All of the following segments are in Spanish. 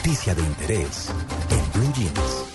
noticia de interés en Blue Jeans.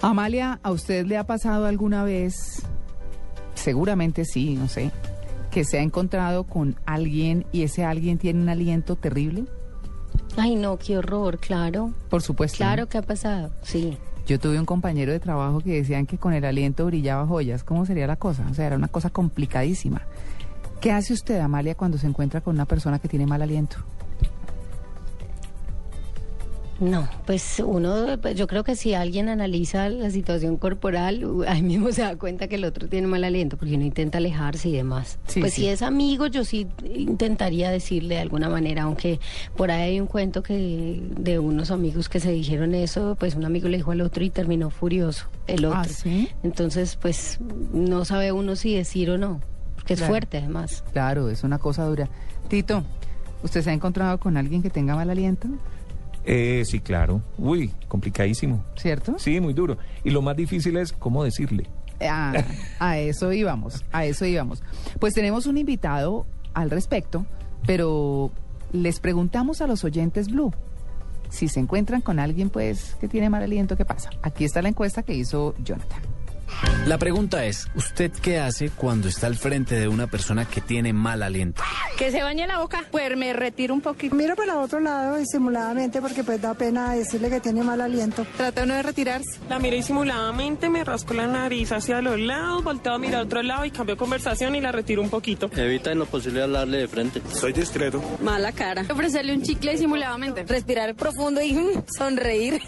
Amalia, ¿a usted le ha pasado alguna vez, seguramente sí, no sé, que se ha encontrado con alguien y ese alguien tiene un aliento terrible? Ay, no, qué horror, claro. Por supuesto. Claro que ha pasado, sí. Yo tuve un compañero de trabajo que decían que con el aliento brillaba joyas. ¿Cómo sería la cosa? O sea, era una cosa complicadísima. ¿Qué hace usted, Amalia, cuando se encuentra con una persona que tiene mal aliento? No, pues uno, pues yo creo que si alguien analiza la situación corporal, ahí mismo se da cuenta que el otro tiene mal aliento, porque uno intenta alejarse y demás. Sí, pues sí. si es amigo, yo sí intentaría decirle de alguna manera, aunque por ahí hay un cuento que de unos amigos que se dijeron eso, pues un amigo le dijo al otro y terminó furioso, el otro. ¿Ah, sí? Entonces, pues no sabe uno si decir o no, es Claro. fuerte además. Claro, es una cosa dura. Tito, ¿usted se ha encontrado con alguien que tenga mal aliento? Eh, sí, claro. Uy, complicadísimo. ¿Cierto? Sí, muy duro. Y lo más difícil es cómo decirle. Ah, a eso íbamos, a eso íbamos. Pues tenemos un invitado al respecto, pero les preguntamos a los oyentes Blue si se encuentran con alguien pues que tiene mal aliento, ¿qué pasa? Aquí está la encuesta que hizo Jonathan. La pregunta es, ¿usted qué hace cuando está al frente de una persona que tiene mal aliento? Que se bañe la boca, pues me retiro un poquito. Miro para otro lado disimuladamente porque pues da pena decirle que tiene mal aliento. Trata uno de retirarse. La miro disimuladamente, me rasco la nariz hacia los lados, volteo a mirar a otro lado y cambio conversación y la retiro un poquito. Evita en lo posible hablarle de frente. Soy discreto. Mala cara. Ofrecerle un chicle disimuladamente. Respirar profundo y mm, sonreír.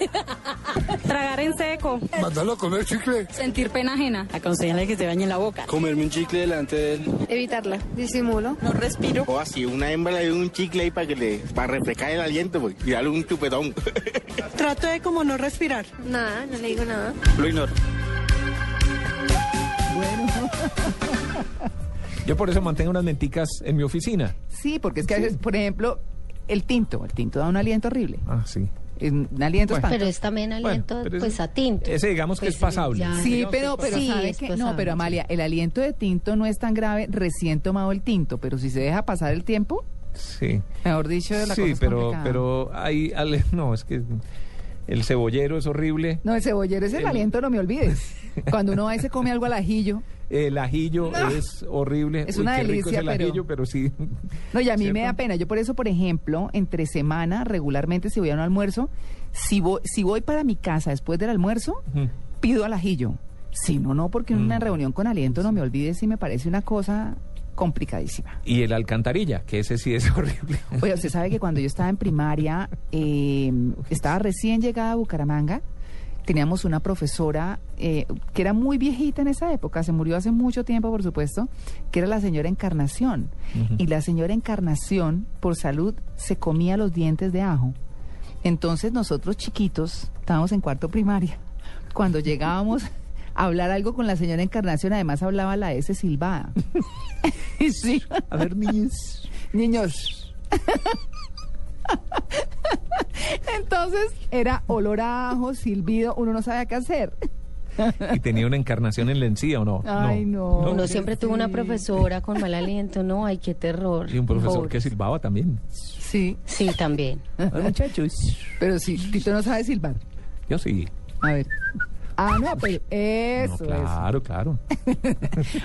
Tragar en seco. Mándalo a comer chicle. Sentir pena ajena. Aconsejarle que se bañe la boca. Comerme un chicle delante de él. Evitarla. Disimulo. No respiro. O así, una hembra le dio un chicle ahí para que le, para refrescar el aliento, pues, y darle un chupetón. Trato de como no respirar. Nada, no le digo nada. Lo ignoro. Bueno. Yo por eso mantengo unas menticas en mi oficina. Sí, porque es que a veces, por ejemplo, el tinto, el tinto da un aliento horrible. Ah, sí. Es Un aliento Bueno. espantoso. Pero es también aliento, Bueno, pero pues a tinto. Ese digamos que Pues, es pasable. ya. Sí, que pero, pero Sí, ¿sabe es qué? pasable, No, pero sí. Amalia, el aliento de tinto no es tan grave recién tomado el tinto, pero si se deja pasar el tiempo, Sí. mejor dicho, la cosa Sí, es pero, complicada. pero hay, ale- no, es que el cebollero es horrible. No, el cebollero es el, El- aliento, no me olvides. Cuando uno va y se come algo al ajillo. El ajillo No. es horrible. Es Uy, una qué rico delicia, es el pero- ajillo, pero sí. No, y a mí me da pena. Yo por eso, por ejemplo, entre semana, regularmente, si voy a un almuerzo, si voy, si voy para mi casa después del almuerzo, pido al ajillo. Si no, no, porque en una Mm. reunión con aliento, no me olvides, si me parece una cosa complicadísima. Y el alcantarilla, que ese sí es horrible. Oye, usted sabe que cuando yo estaba en primaria, eh, estaba recién llegada a Bucaramanga, teníamos una profesora eh, que era muy viejita en esa época, se murió hace mucho tiempo, por supuesto, que era la señora Encarnación. Ujú. Y la señora Encarnación, por salud, se comía los dientes de ajo. Entonces nosotros chiquitos, estábamos en cuarto primaria, cuando llegábamos a hablar algo con la señora Encarnación, además hablaba la S silbada. sí. A ver, niños. Niños. Entonces era olor a ajo, silbido, uno no sabía qué hacer. ¿Y tenía una encarnación en la encía o no? Ay, no. Uno siempre tuvo una profesora con mal aliento, no, ay, qué terror. Y un profesor Pobre. que silbaba también. Sí, Sí, también. Hola, muchachos. pero sí, Tito no sabe silbar. Yo sí. A ver. Ah, no, pero eso, No, claro, claro. eso.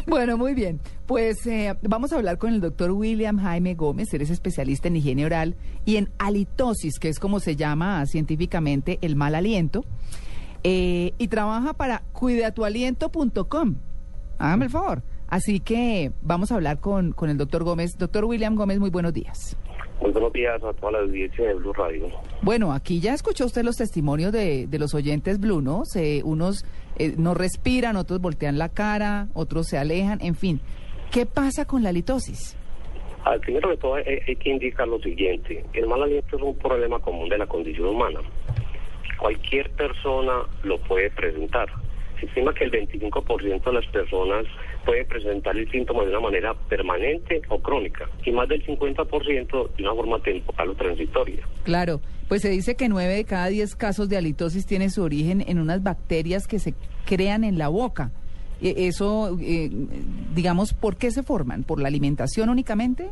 Bueno, muy bien. Pues eh, vamos a hablar con el doctor William Jaime Gómez. Él es especialista en higiene oral y en halitosis, que es como se llama científicamente el mal aliento. Eh, y trabaja para cuidatualiento.com. Hágame el favor. Así que vamos a hablar con, con el doctor Gómez. Doctor William Gómez, muy buenos días. Muy buenos días a toda la audiencia de Blue Radio. Bueno, aquí ya escuchó usted los testimonios de, de los oyentes Blue, ¿no? Se, unos eh, no respiran, otros voltean la cara, otros se alejan, en fin. ¿Qué pasa con la litosis? Al primero de todo hay, hay que indicar lo siguiente. El mal aliento es un problema común de la condición humana. Cualquier persona lo puede presentar. Se estima que el 25% de las personas puede presentar el síntoma de una manera permanente o crónica y más del 50% de una forma temporal o transitoria. Claro, pues se dice que nueve de cada diez casos de halitosis tiene su origen en unas bacterias que se crean en la boca. E- Eso, eh, digamos, ¿por qué se forman? ¿Por la alimentación únicamente?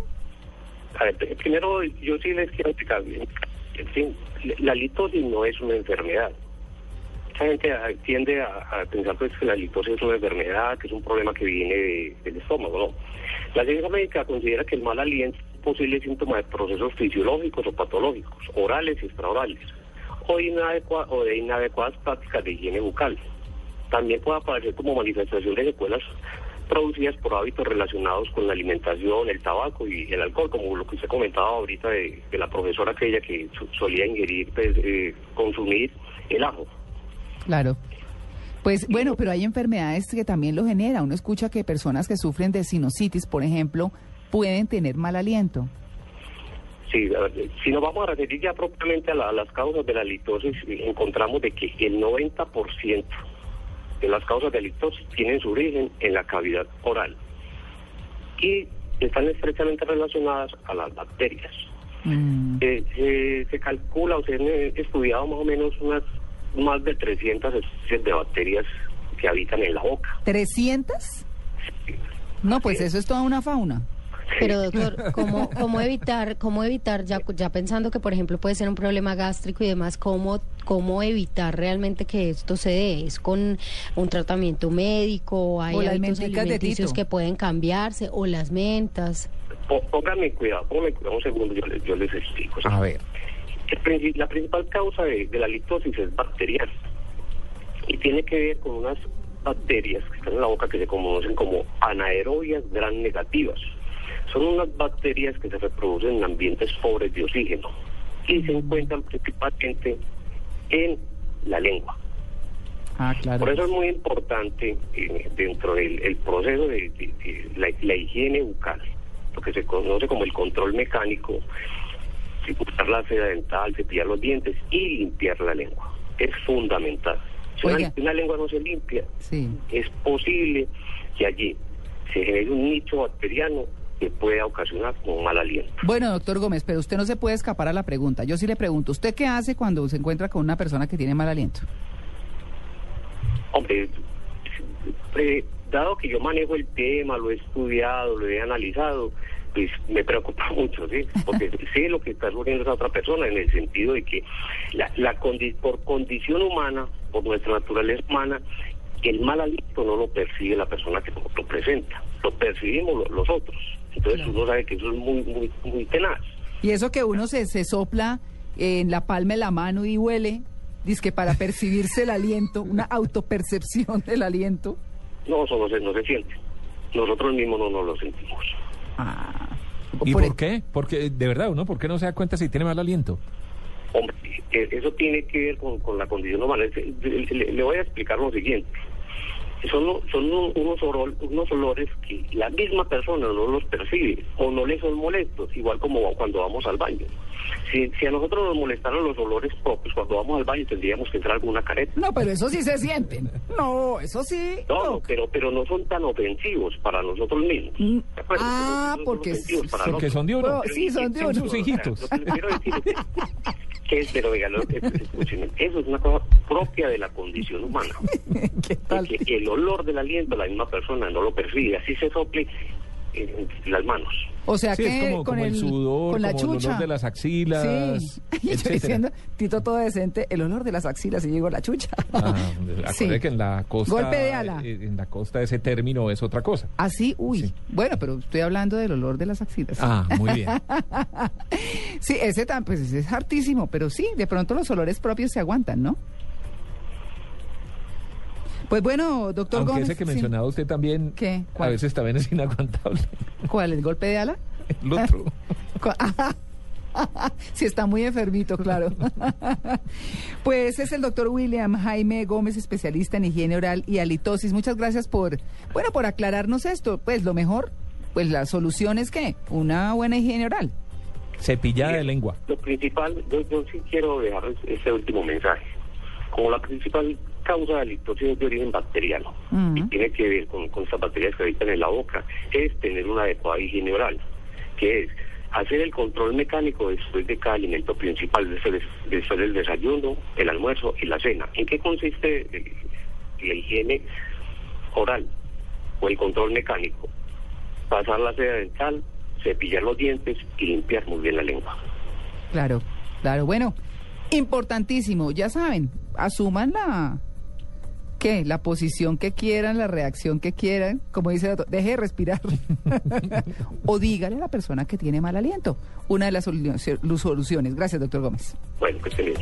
A ver, primero, yo sí les quiero explicar bien. En fin, la litosis no es una enfermedad. Mucha gente tiende a, pensar pues, que la litosis es una enfermedad, que es un problema que viene de- del estómago, ¿no? La ciencia médica considera que el mal aliento es un posible síntoma de procesos fisiológicos o patológicos, orales y extraorales, o, o de inadecuadas prácticas de higiene bucal. También puede aparecer como manifestación de secuelas producidas por hábitos relacionados con la alimentación, el tabaco y el alcohol, como lo que usted comentaba ahorita de, de la profesora aquella que solía ingerir, pues, eh, consumir el ajo. Claro. Pues bueno, pero hay enfermedades que también lo genera. Uno escucha que personas que sufren de sinusitis, por ejemplo, pueden tener mal aliento. Sí, si nos vamos a referir ya propiamente a, la- a las causas de la litosis, encontramos de que el 90% de las causas de litosis tienen su origen en la cavidad oral y están estrechamente relacionadas a las bacterias. Mm. Eh, eh, se calcula o se han eh, estudiado más o menos unas más de 300 especies de bacterias que habitan en la boca. ¿300? No, pues eso es toda una fauna. Pero doctor, ¿cómo, cómo evitar, cómo evitar ya, ya pensando que por ejemplo puede ser un problema gástrico y demás, cómo, cómo evitar realmente que esto se dé? ¿Es con un tratamiento médico? ¿Hay O hábitos alimenticios que pueden cambiarse? ¿O las mentas? Pónganme cuidado, pónganme cuidado un segundo, yo les, yo les explico. A ver. La principal causa de, de la litosis es bacteriana y tiene que ver con unas bacterias que están en la boca que se conocen como anaerobias gran negativas. Son unas bacterias que se reproducen en ambientes pobres de oxígeno y se encuentran principalmente en la lengua. Ah, claro. Por eso es muy importante eh, dentro del el proceso de, de- de la, la higiene bucal, lo que se conoce como el control mecánico, quitar la seda dental, cepillar los dientes y limpiar la lengua. Es fundamental. Si una, Oiga. una lengua no se limpia, Sí. es posible que allí se genere un nicho bacteriano que pueda ocasionar un mal aliento. Bueno, doctor Gómez, pero usted no se puede escapar a la pregunta. Yo sí le pregunto, ¿usted qué hace cuando se encuentra con una persona que tiene mal aliento? Hombre, eh, dado que yo manejo el tema, lo he estudiado, lo he analizado, pues me preocupa mucho, ¿sí? Porque sé lo que está sufriendo esa otra persona en el sentido de que la, la condi- por condición humana, por nuestra naturaleza humana, el mal aliento no lo percibe la persona que lo presenta, lo percibimos lo- los otros. Entonces uno sabe que eso es muy, muy, muy tenaz. Y eso que uno se, se sopla en la palma de la mano y huele, dice que para percibirse el aliento, una autopercepción del aliento. No, eso no se, no se siente. Nosotros mismos no nos lo sentimos. Ah, ¿Y por por el- qué? Porque, de verdad, ¿no? ¿Por qué no se da cuenta si tiene mal aliento? Hombre, eh, eso tiene que ver con, con la condición humana. Le- le voy a explicar lo siguiente. Son, son un- unos, unos olores que la misma persona no los percibe o no le son molestos, igual como cuando vamos al baño. Si, si a nosotros nos molestaran los olores propios cuando vamos al baño, tendríamos que entrar alguna careta. No, pero eso sí se sienten. No, eso sí. No, no, pero, pero no son tan ofensivos para nosotros mismos. Mm, ah, No son porque Porque nosotros. son de uno. Bueno, sí, son de Son uno. sus hijitos. Lo que les quiero decir es que, pero oiga, lo- es- escúcheme, eso es una cosa propia de la condición humana. ¿Qué tal? De que el olor del aliento la misma persona no lo percibe, así se sople en las manos. O sea Sí, que es como, con como el, sudor, con la como el chucha. olor de las axilas, Sí. Y yo etcétera. diciendo, Tito todo decente, el olor de las axilas y llegó la chucha. Ah, Sí. que en la costa, Golpe de ala. eh, en la costa ese término es otra cosa. Así, uy. Sí. Bueno, pero estoy hablando del olor de las axilas. Ah, muy bien. Sí, ese tan, pues ese es hartísimo, pero sí, de pronto los olores propios se aguantan, ¿no? Pues bueno, doctor Aunque Gómez. ese que sí. mencionaba usted también, ¿Qué? a veces también es inaguantable. ¿Cuál? ¿El golpe de ala? El otro. Sí, está muy enfermito, claro. Pues es el doctor William Jaime Gómez, especialista en higiene oral y halitosis. Muchas gracias por, bueno, por aclararnos esto. Pues lo mejor, pues la solución es que una buena higiene oral. Cepillada de lengua. Lo principal, yo, yo sí quiero dejar este último mensaje. Como la principal causa de litosis es de origen bacteriano Ujú. y tiene que ver con, con estas bacterias que habitan en la boca, es tener una adecuada higiene oral, que es hacer el control mecánico después de cada alimento principal, después, después del desayuno, el almuerzo y la cena. ¿En qué consiste eh, la higiene oral o el control mecánico? Pasar la seda dental, cepillar los dientes y limpiar muy bien la lengua. Claro, claro. Bueno, importantísimo. Ya saben, asuman la... ¿Qué? La posición que quieran, la reacción que quieran. Como dice el doctor, deje de respirar. o dígale a la persona que tiene mal aliento. Una de las solu- soluciones. Gracias, doctor Gómez. Bueno, que bien.